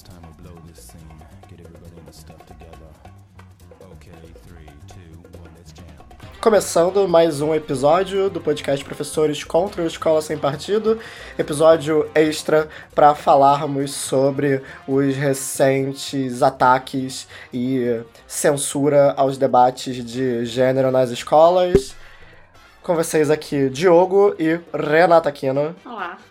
it's time we blow this scene. Get everybody in the stuff together. Okay, three, two, one, let's jam. Começando mais um episódio do podcast Professores contra a Escola Sem Partido, episódio extra para falarmos sobre os recentes ataques e censura aos debates de gênero nas escolas. Com vocês aqui, Diogo e Renata Aquino. Olá.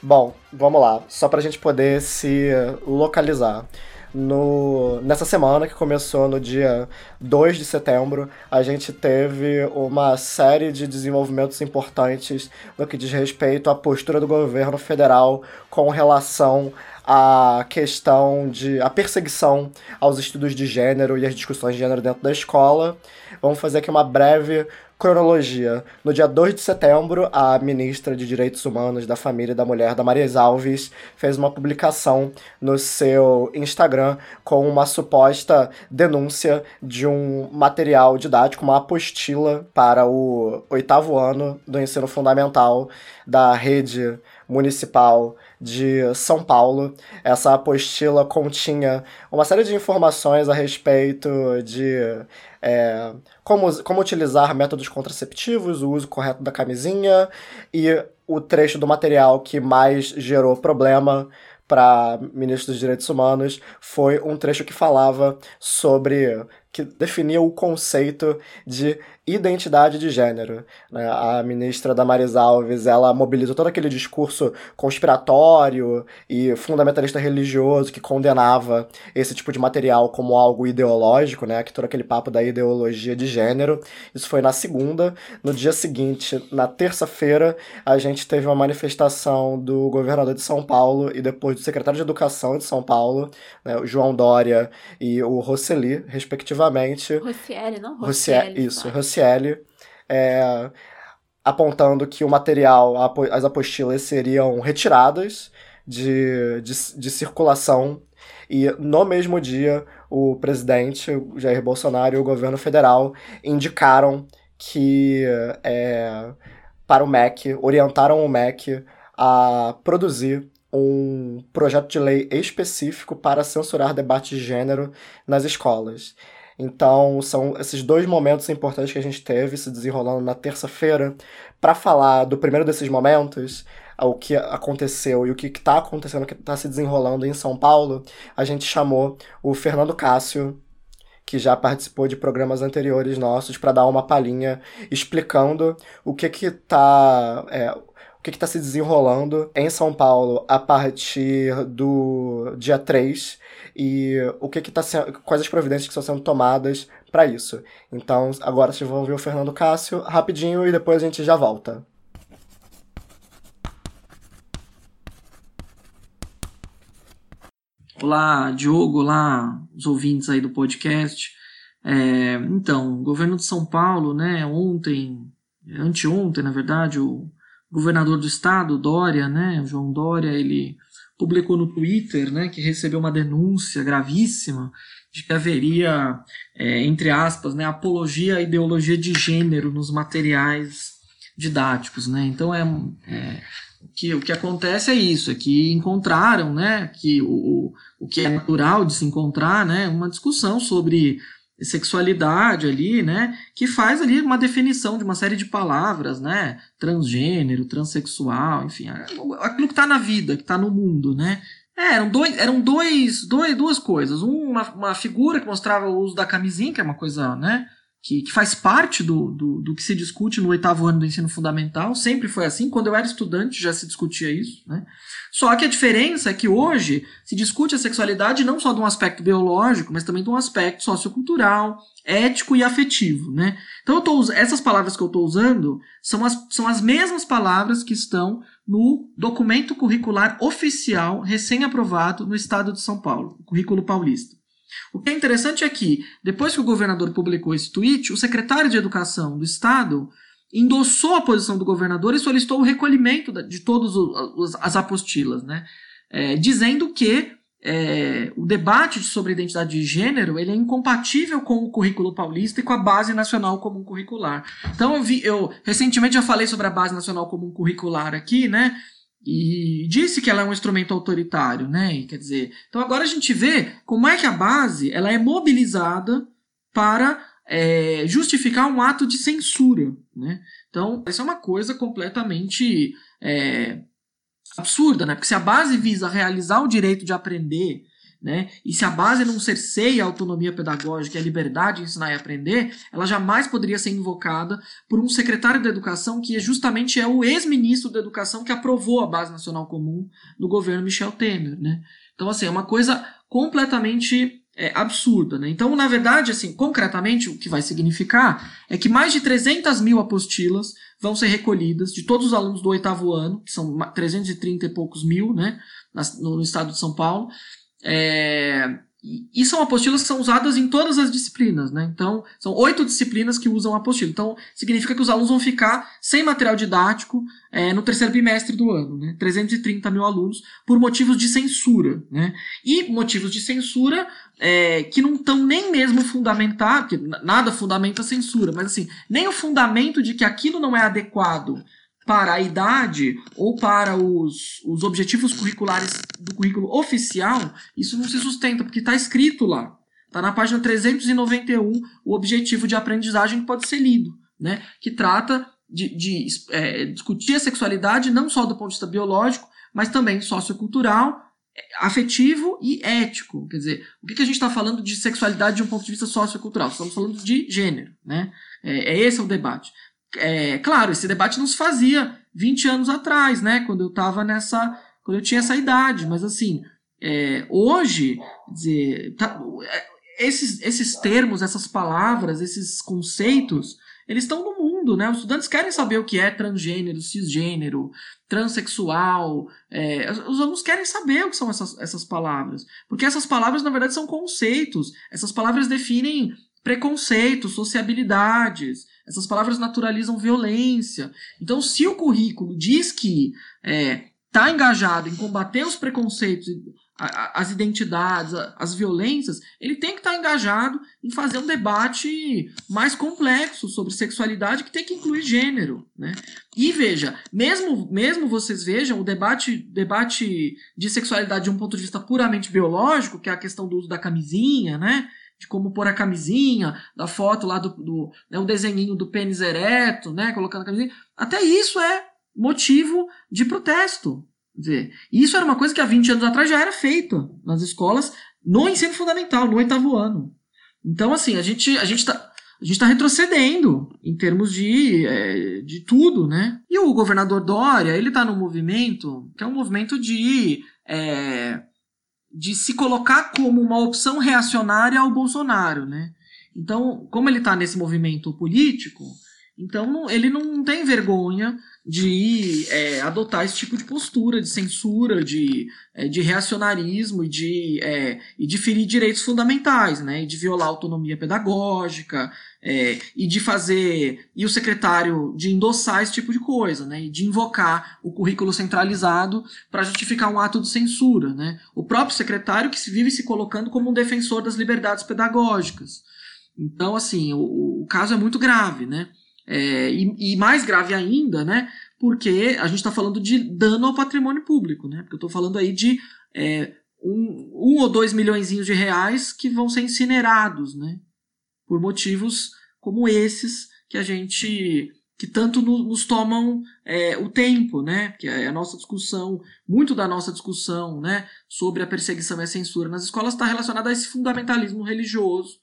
Bom, vamos lá, só pra gente poder se localizar. No, nessa semana, que começou no dia 2 de setembro, a gente teve uma série de desenvolvimentos importantes no que diz respeito à postura do governo federal com relação à questão de a perseguição aos estudos de gênero e as discussões de gênero dentro da escola. Vamos fazer aqui uma breve cronologia. No dia 2 de setembro, a ministra de Direitos Humanos da Família e da Mulher, da Marias Alves, fez uma publicação no seu Instagram com uma suposta denúncia de um material didático, uma apostila para o oitavo ano do ensino fundamental da rede municipal de São Paulo. Essa apostila continha uma série de informações a respeito de é, como, como utilizar métodos contraceptivos, o uso correto da camisinha e o trecho do material que mais gerou problema para ministro dos Direitos Humanos foi um trecho que falava sobre que definia o conceito de identidade de gênero. Né? A ministra Damares Alves ela mobilizou todo aquele discurso conspiratório e fundamentalista religioso que condenava esse tipo de material como algo ideológico, né? que todo aquele papo da ideologia de gênero. Isso foi na segunda. No dia seguinte, na terça-feira, a gente teve uma manifestação do governador de São Paulo e depois do secretário de Educação de São Paulo, né? o João Dória e o Roseli, respectivamente. Rossielli, não? Rossielli, Rossielli, isso, vai. É, apontando que o material, as apostilas seriam retiradas de, de, de circulação e no mesmo dia o presidente Jair Bolsonaro e o governo federal indicaram que é, para o MEC, orientaram o MEC a produzir um projeto de lei específico para censurar debate de gênero nas escolas. Então, são esses dois momentos importantes que a gente teve se desenrolando na terça-feira. Para falar do primeiro desses momentos, o que aconteceu e o que está acontecendo, o que está se desenrolando em São Paulo, a gente chamou o Fernando Cássio, que já participou de programas anteriores nossos, para dar uma palhinha explicando o que que tá. é, o que está se desenrolando em São Paulo a partir do dia 3 e o que que tá sendo, quais as providências que estão sendo tomadas para isso. Então, agora vocês vão ver o Fernando Cássio rapidinho e depois a gente já volta. Olá, Diogo, olá, os ouvintes aí do podcast. É, então, o governo de São Paulo, né, ontem, anteontem, na verdade, o governador do estado, Dória, né, João Dória, ele publicou no Twitter, né, que recebeu uma denúncia gravíssima de que haveria, é, entre aspas, né, apologia à ideologia de gênero nos materiais didáticos, né. Então é, é que o que acontece é isso, é que encontraram, né, que o, o que é natural de se encontrar, né, uma discussão sobre sexualidade ali, né, que faz ali uma definição de uma série de palavras, né, transgênero, transexual, enfim, aquilo que está na vida, que está no mundo, né. É, eram dois, eram dois, dois, duas coisas. Uma, uma figura que mostrava o uso da camisinha, que é uma coisa, né, que, que faz parte do, do, do que se discute no oitavo ano do ensino fundamental, sempre foi assim. Quando eu era estudante já se discutia isso, né? Só que a diferença é que hoje se discute a sexualidade não só de um aspecto biológico, mas também de um aspecto sociocultural, ético e afetivo, né? Então eu tô, essas palavras que eu estou usando são as, são as mesmas palavras que estão no documento curricular oficial recém-aprovado no estado de São Paulo, o currículo paulista. O que é interessante é que, depois que o governador publicou esse tweet, o secretário de Educação do Estado endossou a posição do governador e solicitou o recolhimento de todas as apostilas, né? É, dizendo que é, o debate sobre identidade de gênero ele é incompatível com o currículo paulista e com a base nacional comum curricular. Então eu vi, eu recentemente já falei sobre a base nacional comum curricular aqui, né? E disse que ela é um instrumento autoritário, né? Quer dizer, então agora a gente vê como é que a base ela é mobilizada para é, justificar um ato de censura, né? Então, isso é uma coisa completamente é, absurda, né? Porque se a base visa realizar o direito de aprender né? E se a base não cerceia a autonomia pedagógica e a liberdade de ensinar e aprender, ela jamais poderia ser invocada por um secretário da educação que é justamente é o ex-ministro da educação que aprovou a base nacional comum do governo Michel Temer, né? Então assim é uma coisa completamente é, absurda, né? Então na verdade assim concretamente o que vai significar é que mais de 300 mil apostilas vão ser recolhidas de todos os alunos do oitavo ano, que são 330 e poucos mil, né? No estado de São Paulo, é, e são apostilas que são usadas em todas as disciplinas, né? Então, são oito disciplinas que usam apostila. Então, significa que os alunos vão ficar sem material didático é, no terceiro bimestre do ano, né? 330 mil alunos, por motivos de censura, né? E motivos de censura é, que não estão nem mesmo fundamentados, porque nada fundamenta a censura, mas assim, nem o fundamento de que aquilo não é adequado para a idade ou para os, os objetivos curriculares do currículo oficial, isso não se sustenta, porque está escrito lá. Está na página 391 o objetivo de aprendizagem que pode ser lido, né? que trata de, de é, discutir a sexualidade não só do ponto de vista biológico, mas também sociocultural, afetivo e ético. Quer dizer, o que, que a gente está falando de sexualidade de um ponto de vista sociocultural? Estamos falando de gênero. Né? É, é esse o debate é, claro, esse debate não se fazia 20 anos atrás, né? Quando eu tava nessa. Quando eu tinha essa idade. Mas assim, é, hoje, dizer, tá, é, esses, esses termos, essas palavras, esses conceitos, eles estão no mundo, né? Os estudantes querem saber o que é transgênero, cisgênero, transexual. É, os alunos querem saber o que são essas, essas palavras. Porque essas palavras, na verdade, são conceitos. Essas palavras definem preconceitos, sociabilidades. Essas palavras naturalizam violência. Então, se o currículo diz que está é, tá engajado em combater os preconceitos, as identidades, as violências, ele tem que estar tá engajado em fazer um debate mais complexo sobre sexualidade que tem que incluir gênero, né? E veja, mesmo, mesmo vocês vejam o debate, debate de sexualidade de um ponto de vista puramente biológico, que é a questão do uso da camisinha, né? De como pôr a camisinha, da foto lá do, do né, um desenhinho do pênis ereto, né, colocando a camisinha. Até isso é motivo de protesto. Quer dizer, isso era uma coisa que há 20 anos atrás já era feita nas escolas, no ensino fundamental, no oitavo ano. Então, assim, a gente a gente está a gente está retrocedendo em termos de, é, de tudo, né? E o governador Dória, ele está num movimento que é um movimento de é, de se colocar como uma opção reacionária ao Bolsonaro, né? Então, como ele está nesse movimento político, então ele não tem vergonha de é, adotar esse tipo de postura de censura, de, é, de reacionarismo e de, é, e de ferir direitos fundamentais, né? E de violar a autonomia pedagógica, é, e de fazer. E o secretário de endossar esse tipo de coisa, né? E de invocar o currículo centralizado para justificar um ato de censura, né? O próprio secretário que se vive se colocando como um defensor das liberdades pedagógicas. Então, assim, o, o caso é muito grave, né? É, e, e, mais grave ainda, né? Porque a gente está falando de dano ao patrimônio público, né? Porque eu estou falando aí de é, um, um ou dois milhões de reais que vão ser incinerados, né? Por motivos como esses que a gente que tanto no, nos tomam é, o tempo, né? Que é a nossa discussão, muito da nossa discussão, né? Sobre a perseguição e a censura nas escolas está relacionada a esse fundamentalismo religioso.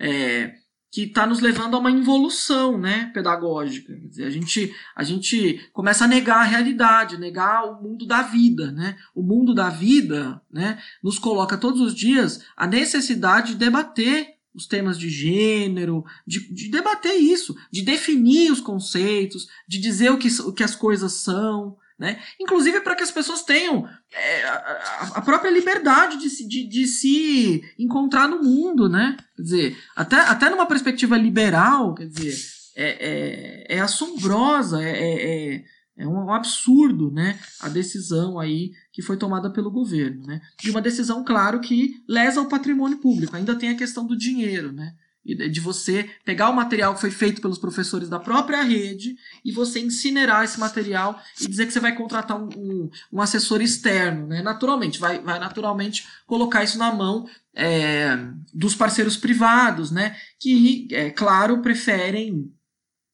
É, que está nos levando a uma involução né, pedagógica. Quer dizer, a, gente, a gente começa a negar a realidade, negar o mundo da vida. Né? O mundo da vida né, nos coloca todos os dias a necessidade de debater os temas de gênero, de, de debater isso, de definir os conceitos, de dizer o que, o que as coisas são. Né? Inclusive para que as pessoas tenham é, a, a, própria liberdade de se, de, de, se encontrar no mundo, né? Quer dizer, até, até numa perspectiva liberal, quer dizer, é, é, é assombrosa, é, é, é, é um absurdo, né? A decisão aí que foi tomada pelo governo, né? E uma decisão, claro, que lesa o patrimônio público. Ainda tem a questão do dinheiro, né? De você pegar o material que foi feito pelos professores da própria rede e você incinerar esse material e dizer que você vai contratar um, um, um assessor externo, né? Naturalmente, vai, vai naturalmente colocar isso na mão é, dos parceiros privados, né? Que, é claro, preferem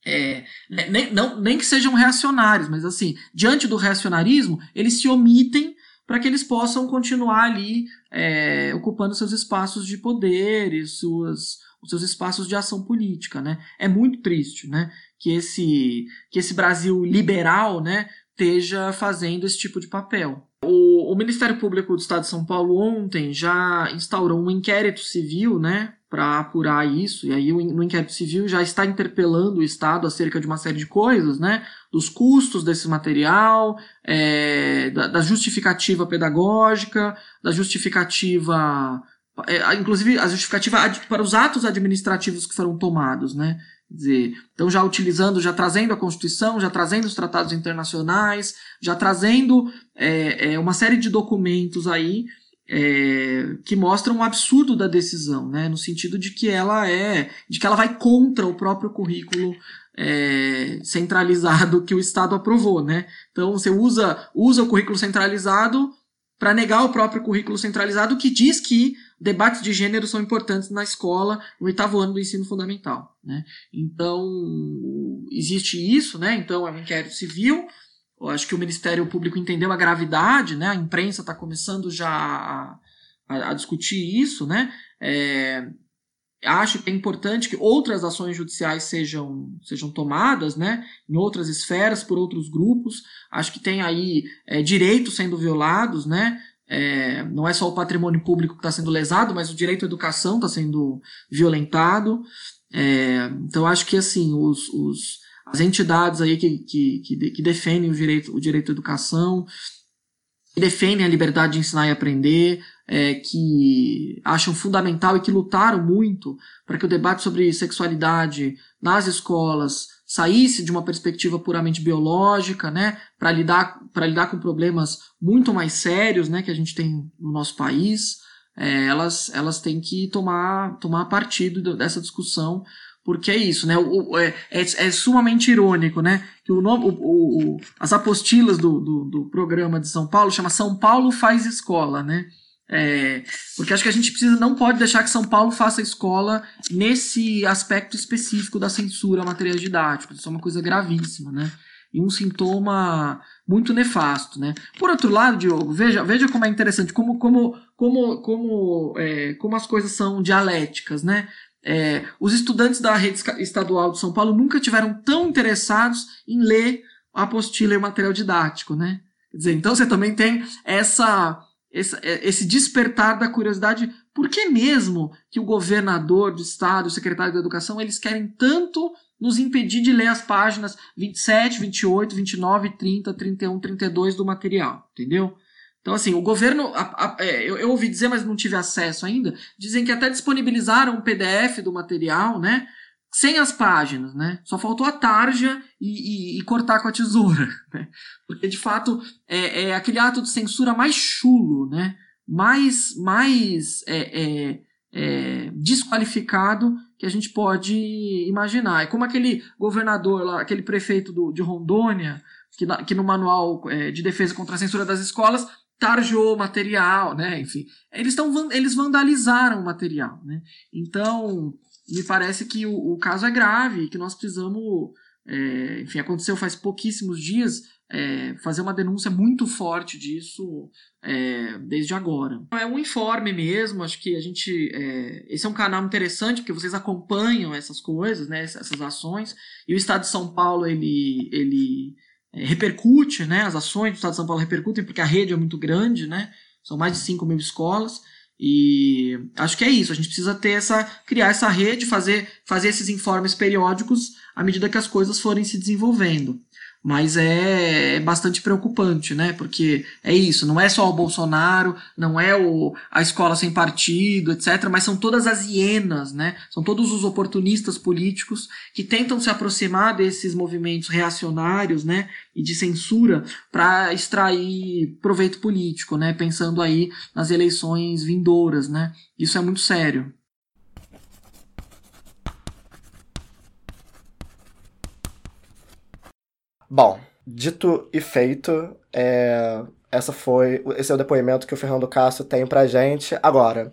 é, nem, não, nem que sejam reacionários, mas assim, diante do reacionarismo, eles se omitem para que eles possam continuar ali é, ocupando seus espaços de poder e suas, os seus espaços de ação política, né? É muito triste, né? Que esse, que esse Brasil liberal, né, esteja fazendo esse tipo de papel. O, o Ministério Público do Estado de São Paulo ontem já instaurou um inquérito civil, né, para apurar isso, e aí no inquérito civil já está interpelando o Estado acerca de uma série de coisas, né? Dos custos desse material, é, da, da, justificativa pedagógica, da justificativa. É, inclusive a justificativa para os atos administrativos que foram tomados, né? Dizer, então já utilizando, já trazendo a Constituição, já trazendo os tratados internacionais, já trazendo é, é uma série de documentos aí é, que mostra um absurdo da decisão, né? no sentido de que ela é, de que ela vai contra o próprio currículo é, centralizado que o Estado aprovou, né? Então você usa, usa o currículo centralizado para negar o próprio currículo centralizado que diz que debates de gênero são importantes na escola no oitavo ano do ensino fundamental, né? Então existe isso, né? Então é um inquérito civil eu acho que o Ministério Público entendeu a gravidade, né? A imprensa está começando já a, a, a, discutir isso, né? É, acho que é importante que outras ações judiciais sejam, sejam tomadas, né? Em outras esferas, por outros grupos. Acho que tem aí é, direitos sendo violados, né? É, não é só o patrimônio público que está sendo lesado, mas o direito à educação está sendo violentado. É, então acho que assim os, os as entidades aí que, que, que, que defendem o direito, o direito à educação, que defendem a liberdade de ensinar e aprender, é, que acham fundamental e que lutaram muito para que o debate sobre sexualidade nas escolas saísse de uma perspectiva puramente biológica, né, para lidar, para lidar com problemas muito mais sérios, né, que a gente tem no nosso país, é, elas, elas têm que tomar, tomar partido dessa discussão porque é isso, né? O, é, é, é, sumamente irônico, né? Que o nome, o, o, as apostilas do, do, do, programa de São Paulo chama São Paulo faz escola, né? É, porque acho que a gente precisa, não pode deixar que São Paulo faça escola nesse aspecto específico da censura a materiais didáticos. Isso é uma coisa gravíssima, né? E um sintoma muito nefasto, né? Por outro lado, Diogo, veja, veja como é interessante, como, como, como, como, é, como as coisas são dialéticas, né? É, os estudantes da rede estadual de São Paulo nunca tiveram tão interessados em ler a apostila e o material didático, né? Quer dizer, então você também tem essa, essa, é, esse despertar da curiosidade. Por que mesmo que o governador do estado, o secretário da educação, eles querem tanto nos impedir de ler as páginas 27, 28, 29, 30, 31, 32 do material, entendeu? Então, assim, o governo, a, a, é, eu, eu, ouvi dizer, mas não tive acesso ainda, dizem que até disponibilizaram um PDF do material, né? Sem as páginas, né? Só faltou a tarja e, e, e cortar com a tesoura, né? Porque, de fato, é, é, aquele ato de censura mais chulo, né? Mais, mais é, é, é desqualificado que a gente pode imaginar. É como aquele governador lá, aquele prefeito do, de Rondônia, que, que no manual é, de defesa contra a censura das escolas tarjou material, né? Enfim, eles estão eles vandalizaram o material, né? Então, me parece que o, o caso é grave, que nós precisamos, é, enfim, aconteceu faz pouquíssimos dias, é, fazer uma denúncia muito forte disso é, desde agora. É um informe mesmo, acho que a gente. É, esse é um canal interessante, porque vocês acompanham essas coisas, né, essas ações, e o Estado de São Paulo, ele. ele é, repercute, né? As ações do Estado de São Paulo repercutem porque a rede é muito grande, né? São mais de 5 mil escolas. E acho que é isso. A gente precisa ter essa. criar essa rede, fazer, fazer esses informes periódicos à medida que as coisas forem se desenvolvendo. Mas é, é, bastante preocupante, né? Porque é isso, não é só o Bolsonaro, não é o, a escola sem partido, etc., mas são todas as hienas, né? São todos os oportunistas políticos que tentam se aproximar desses movimentos reacionários, né? E de censura para extrair proveito político, né? Pensando aí nas eleições vindouras, né? Isso é muito sério. Bom, dito e feito, é, essa foi, esse é o depoimento que o Fernando Castro tem pra gente. Agora,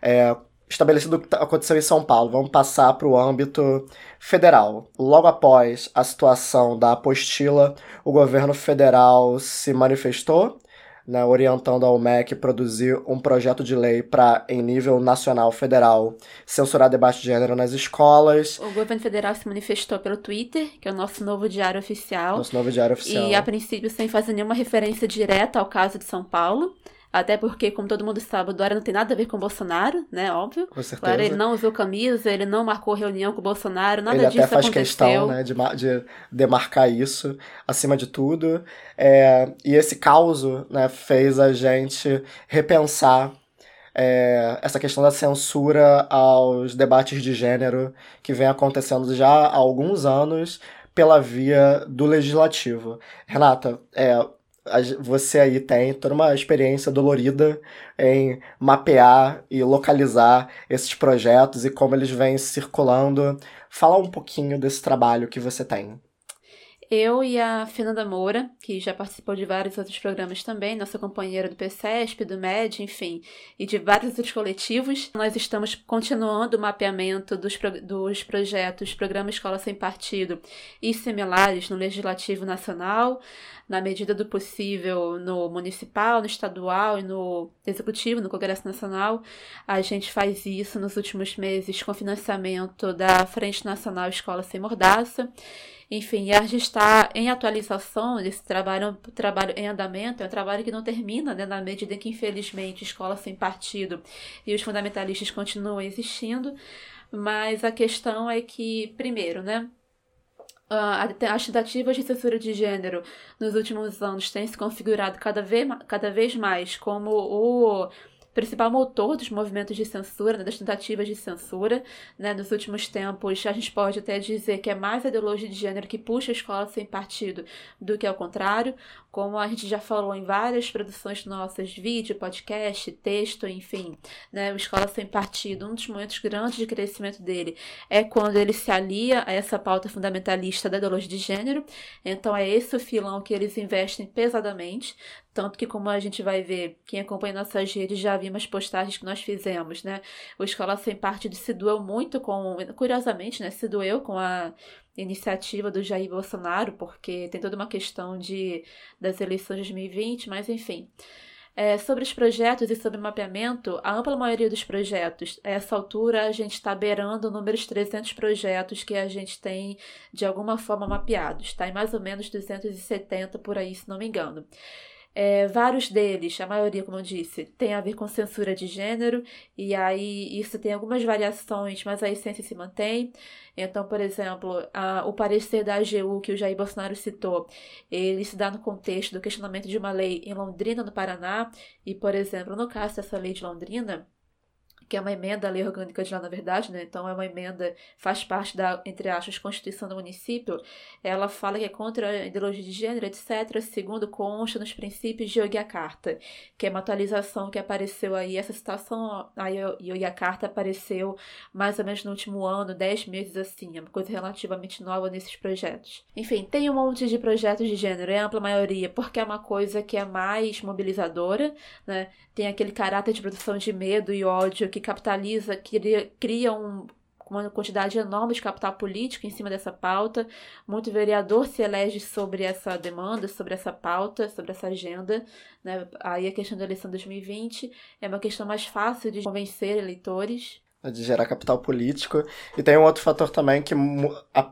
é, estabelecido o que aconteceu em São Paulo, vamos passar para o âmbito federal. Logo após a situação da apostila, o governo federal se manifestou né, orientando ao MEC produzir um projeto de lei para, em nível nacional federal, censurar debate de gênero nas escolas. O governo federal se manifestou pelo Twitter, que é o nosso novo diário oficial. Nosso novo diário oficial. E, a princípio, sem fazer nenhuma referência direta ao caso de São Paulo. Até porque, como todo mundo sabe, o Dória não tem nada a ver com o Bolsonaro, né? Óbvio. Com certeza. Claro, ele não usou camisa, ele não marcou reunião com o Bolsonaro, nada ele disso até faz aconteceu. questão né, de, de demarcar isso acima de tudo. É, e esse caos né, fez a gente repensar é, essa questão da censura aos debates de gênero que vem acontecendo já há alguns anos pela via do legislativo. Renata, é, você aí tem toda uma experiência dolorida em mapear e localizar esses projetos e como eles vêm circulando. Fala um pouquinho desse trabalho que você tem. Eu e a Fernanda Moura, que já participou de vários outros programas também, nossa companheira do PCESP, do MED, enfim, e de vários outros coletivos, nós estamos continuando o mapeamento dos, dos projetos Programa Escola Sem Partido e similares no Legislativo Nacional, na medida do possível no municipal, no estadual e no executivo, no Congresso Nacional. A gente faz isso nos últimos meses com financiamento da Frente Nacional Escola Sem Mordaça. Enfim, a gente está em atualização desse trabalho, trabalho em andamento, é um trabalho que não termina, né, na medida em que, infelizmente, escola sem partido e os fundamentalistas continuam existindo. Mas a questão é que, primeiro, né, as tentativas de censura de gênero nos últimos anos têm se configurado cada vez, cada vez mais como o principal motor dos movimentos de censura, né, das tentativas de censura. Né, nos últimos tempos, a gente pode até dizer que é mais a ideologia de gênero que puxa a escola sem partido do que ao contrário, como a gente já falou em várias produções nossas, vídeo, podcast, texto, enfim. Né, o Escola Sem Partido, um dos momentos grandes de crescimento dele é quando ele se alia a essa pauta fundamentalista da ideologia de gênero. Então é esse o filão que eles investem pesadamente. Tanto que, como a gente vai ver, quem acompanha nossas redes já viu umas postagens que nós fizemos, né? O Escola Sem Partido se doeu muito com. Curiosamente, né? Se doeu com a iniciativa do Jair Bolsonaro, porque tem toda uma questão de, das eleições de 2020, mas enfim. É, sobre os projetos e sobre o mapeamento, a ampla maioria dos projetos, a essa altura a gente está beirando o número de 300 projetos que a gente tem de alguma forma mapeados, está em mais ou menos 270 por aí, se não me engano. É, vários deles, a maioria, como eu disse, tem a ver com censura de gênero, e aí isso tem algumas variações, mas a essência se mantém. Então, por exemplo, a, o parecer da AGU que o Jair Bolsonaro citou, ele se dá no contexto do questionamento de uma lei em Londrina, no Paraná, e, por exemplo, no caso dessa lei de Londrina, que é uma emenda à lei orgânica de lá, na verdade, né? Então é uma emenda, faz parte da, entre aspas, Constituição do município. Ela fala que é contra a ideologia de gênero, etc., segundo consta nos princípios de Yogyakarta, que é uma atualização que apareceu aí, essa citação a Yogyakarta apareceu mais ou menos no último ano, 10 meses assim, é uma coisa relativamente nova nesses projetos. Enfim, tem um monte de projetos de gênero, é ampla maioria, porque é uma coisa que é mais mobilizadora, né? Tem aquele caráter de produção de medo e ódio que capitaliza, cria, cria um, uma quantidade enorme de capital político em cima dessa pauta. Muito vereador se elege sobre essa demanda, sobre essa pauta, sobre essa agenda. Né? Aí a questão da eleição de 2020 é uma questão mais fácil de convencer eleitores de gerar capital político. E tem um outro fator também que,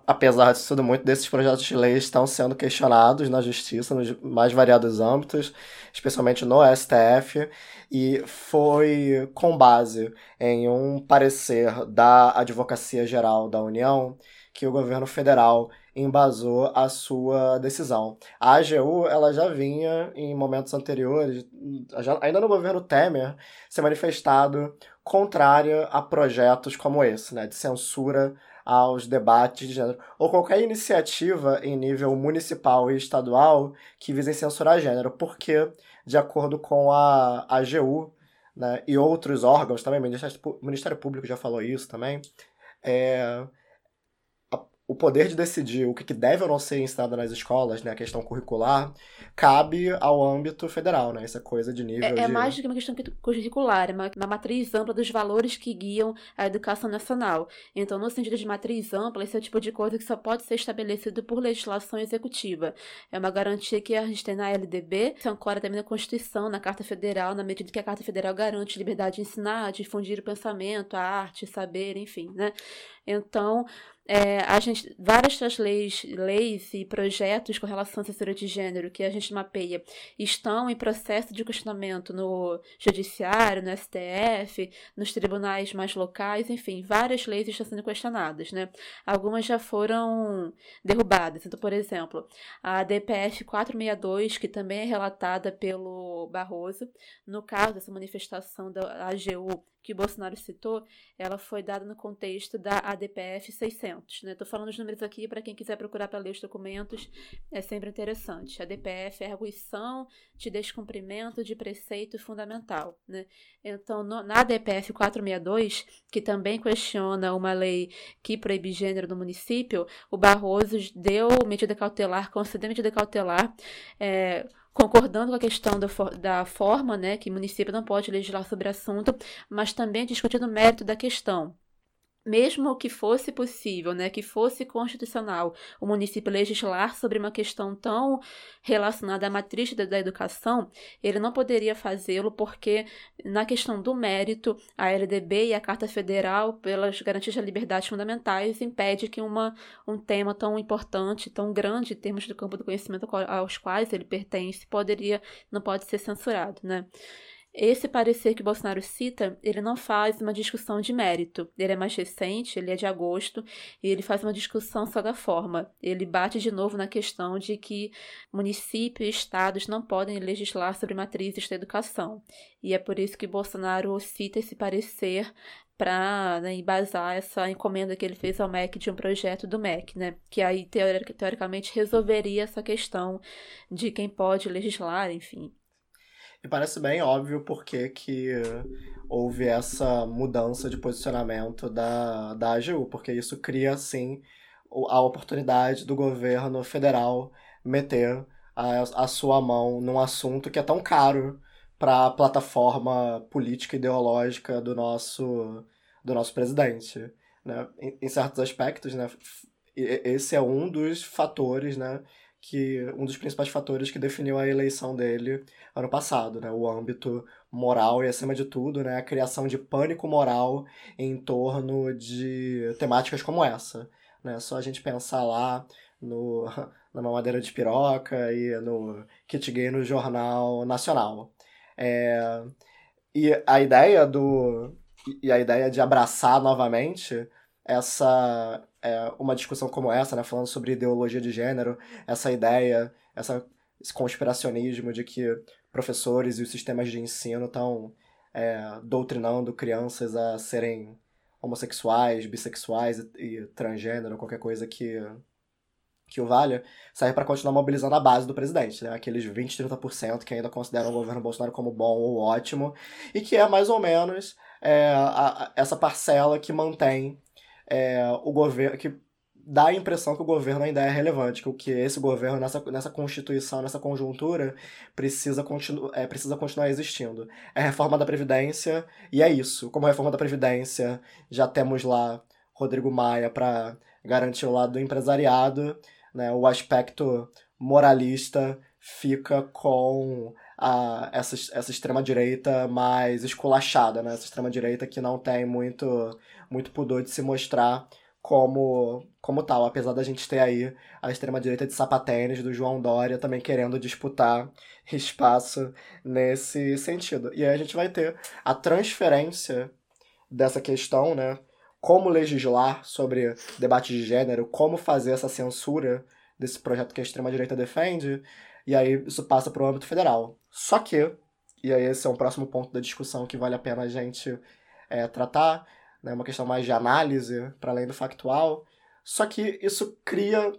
apesar de tudo, muito desses projetos de lei estão sendo questionados na justiça, nos mais variados âmbitos, especialmente no STF, e foi com base em um parecer da Advocacia Geral da União que o governo federal embasou a sua decisão. A AGU ela já vinha em momentos anteriores, já, ainda no governo Temer, se manifestado contrária a projetos como esse, né, de censura aos debates de gênero, ou qualquer iniciativa em nível municipal e estadual que visem censurar gênero, porque, de acordo com a AGU né, e outros órgãos também, o Ministério Público já falou isso também, é, o poder de decidir o que deve ou não ser ensinado nas escolas, né, a questão curricular, cabe ao âmbito federal, né? É coisa de nível é, de... É mais do que uma questão curricular, é uma, uma, matriz ampla dos valores que guiam a educação nacional. Então, no sentido de matriz ampla, esse é o tipo de coisa que só pode ser estabelecido por legislação executiva. É uma garantia que a gente tem na LDB, se ancora também na Constituição, na Carta Federal, na medida que a Carta Federal garante liberdade de ensinar, difundir o pensamento, a arte, saber, enfim, né? Então, é, a gente, várias das leis, leis e projetos com relação à assessoria de gênero que a gente mapeia estão em processo de questionamento no judiciário, no STF, nos tribunais mais locais, enfim, várias leis estão sendo questionadas, né? Algumas já foram derrubadas. Então, por exemplo, a DPF 462, que também é relatada pelo Barroso, no caso dessa manifestação da AGU que Bolsonaro citou, ela foi dada no contexto da ADPF 600. Estou né? falando os números aqui para quem quiser procurar para ler os documentos, é sempre interessante. A ADPF é arguição de descumprimento de preceito fundamental. Né? Então, no, na ADPF 462, que também questiona uma lei que proíbe gênero no município, o Barroso deu medida cautelar, concedeu medida cautelar. É, concordando com a questão da, da forma, né, que o município não pode legislar sobre o assunto, mas também discutindo o mérito da questão mesmo que fosse possível, né, que fosse constitucional o município legislar sobre uma questão tão relacionada à matriz da, da educação, ele não poderia fazê-lo porque, na questão do mérito, a LDB e a Carta Federal, pelas garantias de liberdades fundamentais, impede que uma, um tema tão importante, tão grande em termos do campo do conhecimento aos quais ele pertence, poderia, não pode ser censurado, né? Esse parecer que Bolsonaro cita, ele não faz uma discussão de mérito. Ele é mais recente, ele é de agosto, e ele faz uma discussão só da forma. Ele bate de novo na questão de que municípios e estados não podem legislar sobre matrizes da educação. E é por isso que Bolsonaro cita esse parecer para né, embasar essa encomenda que ele fez ao MEC de um projeto do MEC, né? Que aí teoricamente resolveria essa questão de quem pode legislar, enfim. E parece bem óbvio porque que houve essa mudança de posicionamento da, da AGU, porque isso cria, assim, a oportunidade do governo federal meter a, a sua mão num assunto que é tão caro para a plataforma política e ideológica do nosso, do nosso presidente. Né? Em, em certos aspectos, né? esse é um dos fatores né, que um dos principais fatores que definiu a eleição dele ano passado, né? O âmbito moral e, acima de tudo, né? A criação de pânico moral em torno de temáticas como essa, né? Só a gente pensar lá no, na mamadeira de piroca e no kit gay no Jornal Nacional. É, e a ideia do... E a ideia de abraçar novamente essa é, uma discussão como essa, né, falando sobre ideologia de gênero, essa ideia, essa, esse conspiracionismo de que professores e os sistemas de ensino estão é, doutrinando crianças a serem homossexuais, bissexuais e, e transgênero, qualquer coisa que que o valha, serve para continuar mobilizando a base do presidente, né? Aqueles 20, 30% que ainda consideram o governo Bolsonaro como bom ou ótimo, e que é mais ou menos é, a, a, essa parcela que mantém é, o governo que dá a impressão que o governo ainda é relevante, que o que esse governo nessa, nessa constituição, nessa conjuntura precisa, continu, é, precisa continuar existindo. É a reforma da previdência e é isso. Como a reforma da previdência, já temos lá Rodrigo Maia para garantir o lado do empresariado, né? O aspecto moralista fica com a, essa, essa extrema-direita mais esculachada, né? Essa extrema-direita que não tem muito, muito pudor de se mostrar como, como tal, apesar da gente ter aí a extrema-direita de sapatênis do João Dória também querendo disputar espaço nesse sentido. E aí a gente vai ter a transferência dessa questão, né? Como legislar sobre debate de gênero, como fazer essa censura desse projeto que a extrema-direita defende, e aí isso passa para o âmbito federal. Só que, e aí esse é um próximo ponto da discussão que vale a pena a gente é, tratar, né, uma questão mais de análise, para além do factual, só que isso cria.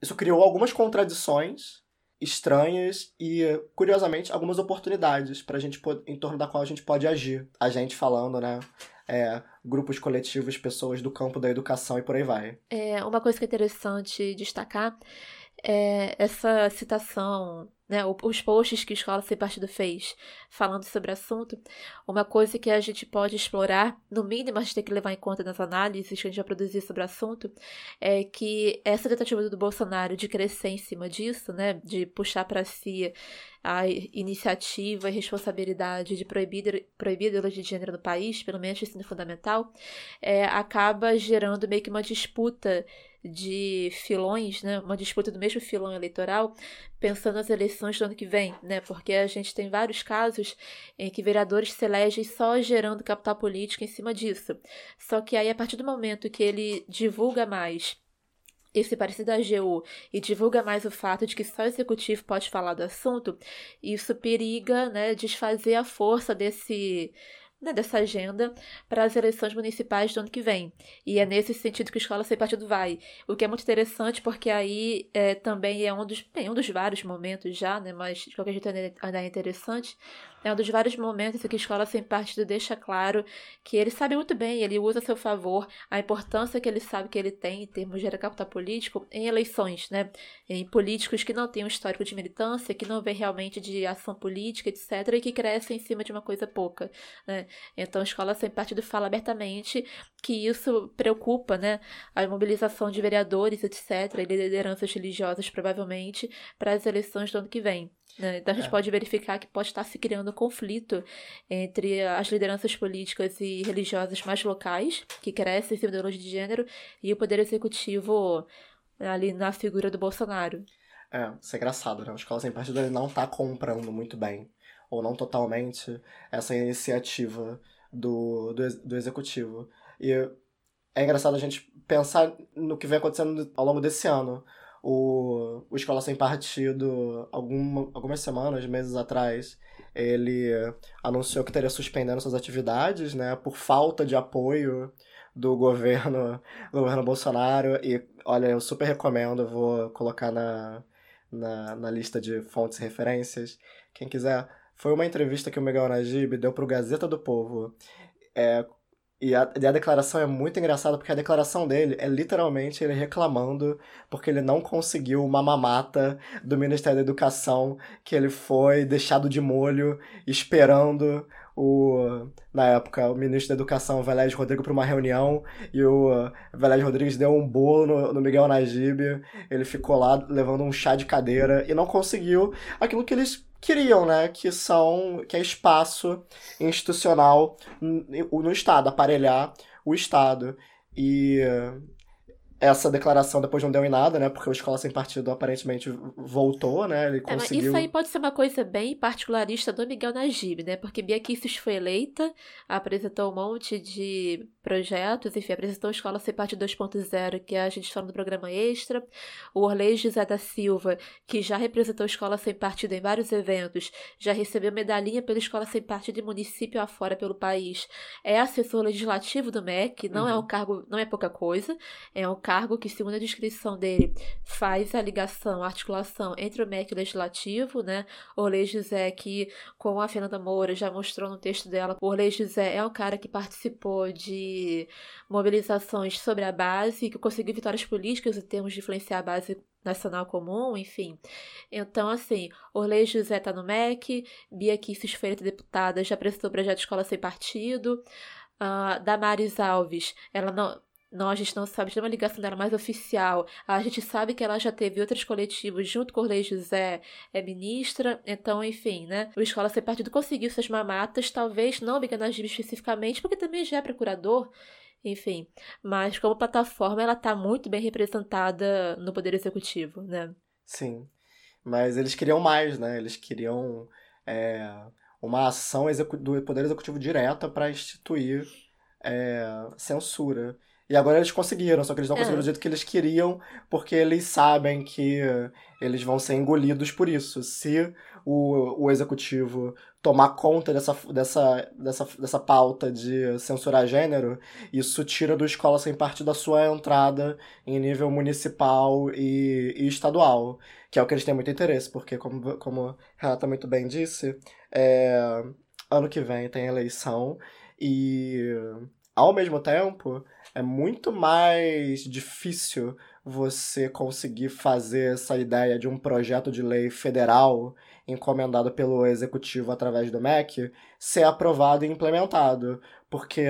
Isso criou algumas contradições estranhas e, curiosamente, algumas oportunidades pra gente em torno da qual a gente pode agir. A gente falando, né? é, grupos coletivos, pessoas do campo da educação e por aí vai. É, uma coisa que é interessante destacar é essa citação né, os posts que a Escola Sem Partido fez falando sobre o assunto, uma coisa que a gente pode explorar, no mínimo a gente tem que levar em conta nas análises que a gente vai produzir sobre o assunto, é que essa tentativa do Bolsonaro de crescer em cima disso, né, de puxar para si a iniciativa e responsabilidade de proibir, proibir a ideologia de gênero no país, pelo menos ensino fundamental, é, acaba gerando meio que uma disputa de filões, né, uma disputa do mesmo filão eleitoral, pensando nas eleições do ano que vem, né, porque a gente tem vários casos em que vereadores se elegem só gerando capital político em cima disso. Só que aí, a partir do momento que ele divulga mais esse parecido da AGU e divulga mais o fato de que só o executivo pode falar do assunto, isso periga né, desfazer a força desse né, dessa agenda para as eleições municipais do ano que vem. E é nesse sentido que a Escola Sem Partido vai. O que é muito interessante porque aí é, também é um dos, bem, um dos vários momentos já, né, mas de qualquer jeito ainda é interessante, é um dos vários momentos em que a escola sem partido deixa claro que ele sabe muito bem, ele usa a seu favor a importância que ele sabe que ele tem em termos de capital político em eleições, né? Em políticos que não têm um histórico de militância, que não vê realmente de ação política, etc., e que crescem em cima de uma coisa pouca, né? Então a escola sem partido fala abertamente que isso preocupa, né? A mobilização de vereadores, etc., e lideranças religiosas, provavelmente, para as eleições do ano que vem. Né? Então a gente é. pode verificar que pode estar se criando um conflito entre as lideranças políticas e religiosas mais locais, que crescem em cima da ideologia de gênero, e o poder executivo ali na figura do Bolsonaro. É, isso é engraçado, né? A escola sem partido ele não está comprando muito bem, ou não totalmente, essa iniciativa do, do, do executivo. E é engraçado a gente pensar no que vem acontecendo ao longo desse ano o, o Escola Sem Partido, alguma, algumas semanas, meses atrás, ele anunciou que estaria suspendendo suas atividades, né, por falta de apoio do governo, do governo Bolsonaro. E, olha, eu super recomendo, vou colocar na, na, na lista de fontes e referências. Quem quiser. Foi uma entrevista que o Miguel Najib deu para o Gazeta do Povo, é, e a, e a, declaração é muito engraçada porque a declaração dele é literalmente ele reclamando porque ele não conseguiu uma mamata do Ministério da Educação, que ele foi deixado de molho esperando o, na época, o ministro da Educação, Velés Rodrigues, para uma reunião e o Velés Rodrigues deu um bolo no, no Miguel Najib. Ele ficou lá levando um chá de cadeira e não conseguiu aquilo que eles queriam, né? Que são que é espaço institucional no, no Estado, aparelhar o Estado. E essa declaração depois não deu em nada, né? Porque o Escola Sem Partido aparentemente voltou, né? Ele conseguiu... É, isso aí pode ser uma coisa bem particularista do Miguel Najib, né? Porque Bia Kicis foi eleita, apresentou um monte de projetos, enfim, apresentou a Escola Sem Partido 2.0, que a gente fala no programa extra. O Orley José da Silva, que já representou a Escola Sem Partido em vários eventos, já recebeu medalhinha pela Escola Sem Partido de município afora pelo país. É assessor legislativo do MEC, não é uhum. é um cargo, não é pouca coisa, é um cargo que, segundo a descrição dele, faz a ligação, a articulação entre o MEC e o Legislativo, né? Orley José, que com a Fernanda Moura já mostrou no texto dela, Orley José é um cara que participou de mobilizações sobre a base, que conseguiu vitórias políticas em termos de influenciar a base nacional comum, enfim. Então, assim, Orley José tá no MEC, Bia Kisses foi deputada, já apresentou o projeto Escola Sem Partido, Uh, Damares Alves, ela não, não, a gente não sabe, tem uma ligação dela mais oficial. A gente sabe que ela já teve outros coletivos junto com o Lei José, é ministra. Então, enfim, né? O Escola Ser Partido conseguiu suas mamatas, talvez não Biganagib especificamente, porque também já é procurador. Enfim, mas como plataforma, ela está muito bem representada no Poder Executivo, né? Sim, mas eles queriam mais, né? Eles queriam é, uma ação do Poder Executivo direta para instituir é, censura. E agora eles conseguiram, só que eles não conseguiram é. do jeito que eles queriam, porque eles sabem que eles vão ser engolidos por isso. Se o, o executivo tomar conta dessa, dessa, dessa, dessa pauta de censurar gênero, isso tira do escola sem parte da sua entrada em nível municipal e, e estadual, que é o que eles têm muito interesse, porque, como, como Renata muito bem disse, é, ano que vem tem eleição e ao mesmo tempo, é muito mais difícil você conseguir fazer essa ideia de um projeto de lei federal encomendado pelo executivo através do MEC ser aprovado e implementado, porque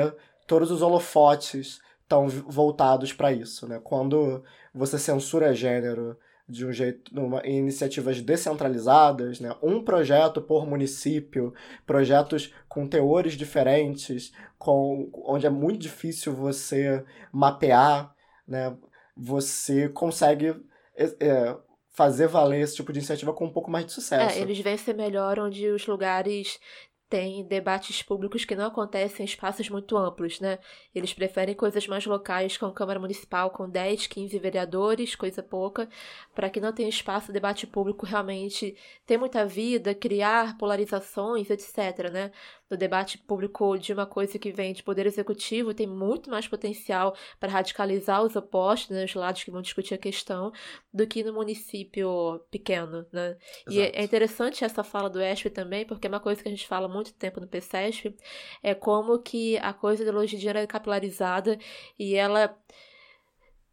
todos os holofotes estão voltados para isso, né? Quando você censura gênero de um jeito, numa, em iniciativas descentralizadas, né? um projeto por município, projetos com teores diferentes, com, onde é muito difícil você mapear, né? você consegue é, é fazer valer esse tipo de iniciativa com um pouco mais de sucesso. É, eles vêm ser melhor onde os lugares tem debates públicos que não acontecem em espaços muito amplos, né? Eles preferem coisas mais locais, com Câmara Municipal com 10, 15 vereadores, coisa pouca, para que não tenha espaço debate público realmente ter muita vida, criar polarizações, etc, né? No debate público de uma coisa que vem de poder executivo tem muito mais potencial para radicalizar os opostos, né, os lados que vão discutir a questão, do que no município pequeno, né? E é interessante essa fala do ESP também, porque é uma coisa que a gente fala há muito tempo no PCESP, é como que a coisa da ideologia de gênero é capilarizada e ela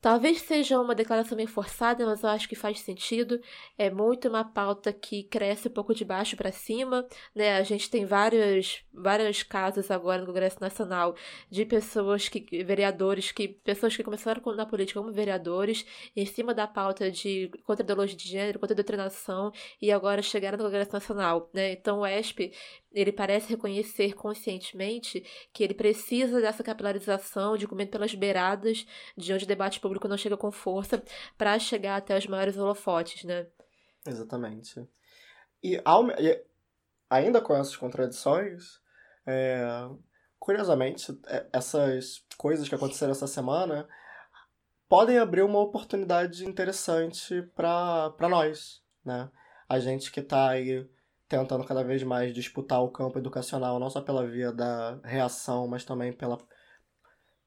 Talvez seja uma declaração meio forçada, mas eu acho que faz sentido. É muito uma pauta que cresce um pouco de baixo para cima, né? A gente tem vários, vários casos agora no Congresso Nacional de pessoas que, vereadores, que pessoas que começaram na política como vereadores, em cima da pauta de contra ideologia de gênero, contra doutrinação, e agora chegaram no Congresso Nacional, né? Então o ESP ele parece reconhecer conscientemente que ele precisa dessa capilarização de comendo pelas beiradas de onde o debate público não chega com força para chegar até os maiores holofotes, né? Exatamente. E, ao, e ainda com essas contradições, é, curiosamente, é, essas coisas que aconteceram essa semana podem abrir uma oportunidade interessante para nós, né? A gente que está aí tentando cada vez mais disputar o campo educacional, não só pela via da reação, mas também pela,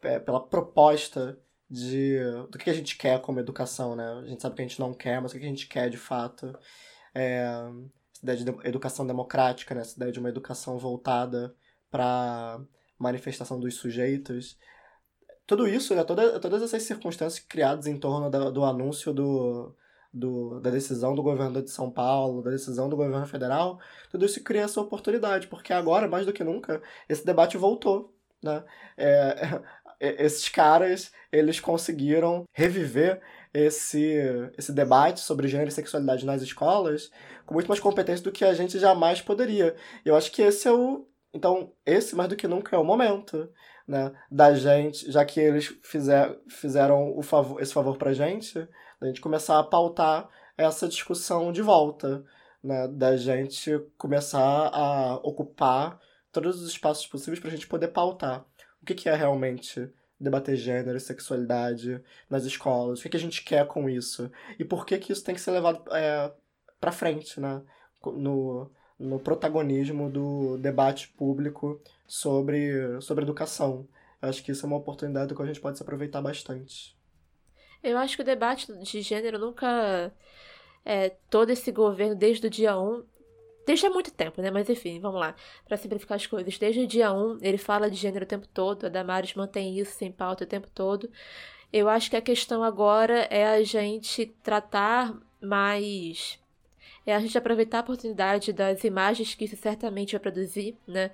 é, pela proposta de do que a gente quer como educação, né? A gente sabe que a gente não quer, mas o que a gente quer de fato. É, essa ideia de educação democrática, né? essa ideia de uma educação voltada para manifestação dos sujeitos. Tudo isso, né? Toda, todas essas circunstâncias criadas em torno do, do anúncio do, do, da decisão do governo de São Paulo, da decisão do governo federal, tudo isso cria essa oportunidade, porque agora, mais do que nunca, esse debate voltou. Né? É, é, esses caras, eles conseguiram reviver esse, esse debate sobre gênero e sexualidade nas escolas com muito mais competência do que a gente jamais poderia. Eu acho que esse é o. Então, esse mais do que nunca é o momento. Né, da gente, já que eles fizer, fizeram o favor, esse favor pra gente, da gente começar a pautar essa discussão de volta, né? Da gente começar a ocupar todos os espaços possíveis para a gente poder pautar o que, que é realmente debater gênero e sexualidade nas escolas, o que, que a gente quer com isso e por que, que isso tem que ser levado é, para frente, né? No, no protagonismo do debate público sobre, sobre educação. Acho que isso é uma oportunidade que a gente pode se aproveitar bastante. Eu acho que o debate de gênero nunca. É, todo esse governo, desde o dia 1, desde há muito tempo, né? Mas enfim, vamos lá. Para simplificar as coisas. Desde o dia 1, ele fala de gênero o tempo todo. A Damares mantém isso sem pauta o tempo todo. Eu acho que a questão agora é a gente tratar mais. É a gente aproveitar a oportunidade das imagens que isso certamente vai produzir, né?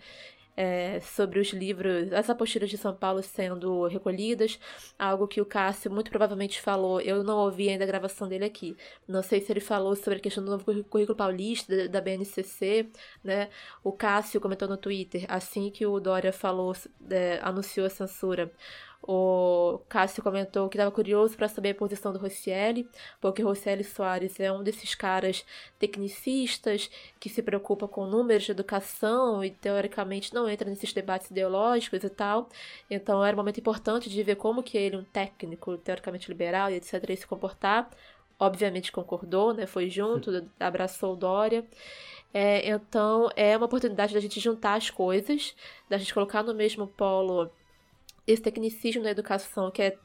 É, sobre os livros, as apostilas de São Paulo sendo recolhidas, algo que o Cássio muito provavelmente falou, eu não ouvi ainda a gravação dele aqui. Não sei se ele falou sobre a questão do novo currículo paulista, da BNCC, né? O Cássio comentou no Twitter, assim que o Dória falou, é, anunciou a censura. O Cássio comentou que estava curioso para saber a posição do Rossielli, porque Rossielli Soares é um desses caras tecnicistas que se preocupa com números de educação e teoricamente não entra nesses debates ideológicos e tal. Então era um momento importante de ver como que ele, um técnico teoricamente liberal e etc, ia se comportar. Obviamente concordou, né? Foi junto, abraçou o Dória. É, então é uma oportunidade da gente juntar as coisas, da gente colocar no mesmo polo esse tecnicismo na educação que é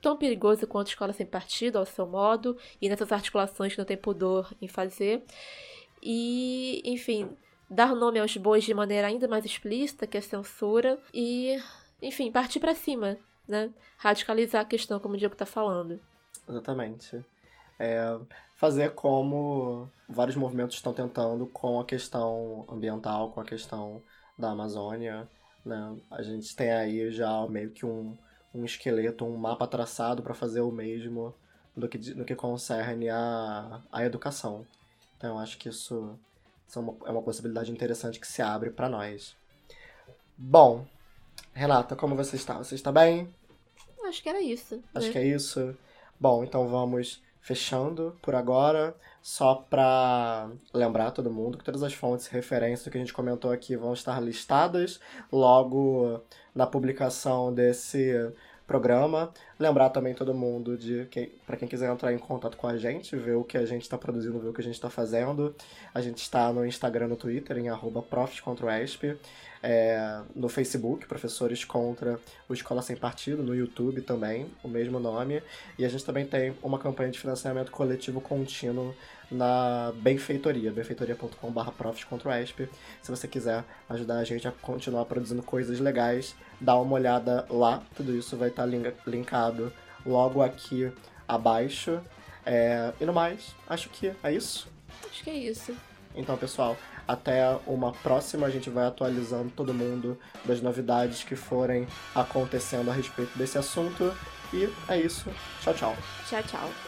tão perigoso quanto escola sem partido, ao seu modo, e nessas articulações que não tem pudor em fazer. E, enfim, dar nome aos bois de maneira ainda mais explícita, que é censura, e enfim, partir para cima, né? Radicalizar a questão, como o Diego tá falando. Exatamente. É, fazer como vários movimentos estão tentando com a questão ambiental, com a questão da Amazônia. Né? A gente tem aí já meio que um, um esqueleto, um mapa traçado para fazer o mesmo no que, no que concerne a, a educação. Então eu acho que isso, isso é, uma, é uma possibilidade interessante que se abre para nós. Bom, Renata, como você está? Você está bem? Acho que era isso. Acho né? que é isso. Bom, então vamos fechando por agora. Só para lembrar todo mundo que todas as fontes e referências que a gente comentou aqui vão estar listadas logo na publicação desse programa. Lembrar também todo mundo de que, para quem quiser entrar em contato com a gente, ver o que a gente está produzindo, ver o que a gente está fazendo. A gente está no Instagram, no Twitter, em arroba é, no Facebook, Professores Contra o Escola Sem Partido, no YouTube também, o mesmo nome. E a gente também tem uma campanha de financiamento coletivo contínuo na Benfeitoria, benfeitoria.com.br profs contra o ESP. Se você quiser ajudar a gente a continuar produzindo coisas legais, dá uma olhada lá. Tudo isso vai estar linkado logo aqui abaixo. É, e no mais, acho que é isso. Acho que é isso. Então, pessoal, até uma próxima, a gente vai atualizando todo mundo das novidades que forem acontecendo a respeito desse assunto. E é isso. Tchau, tchau. Tchau, tchau.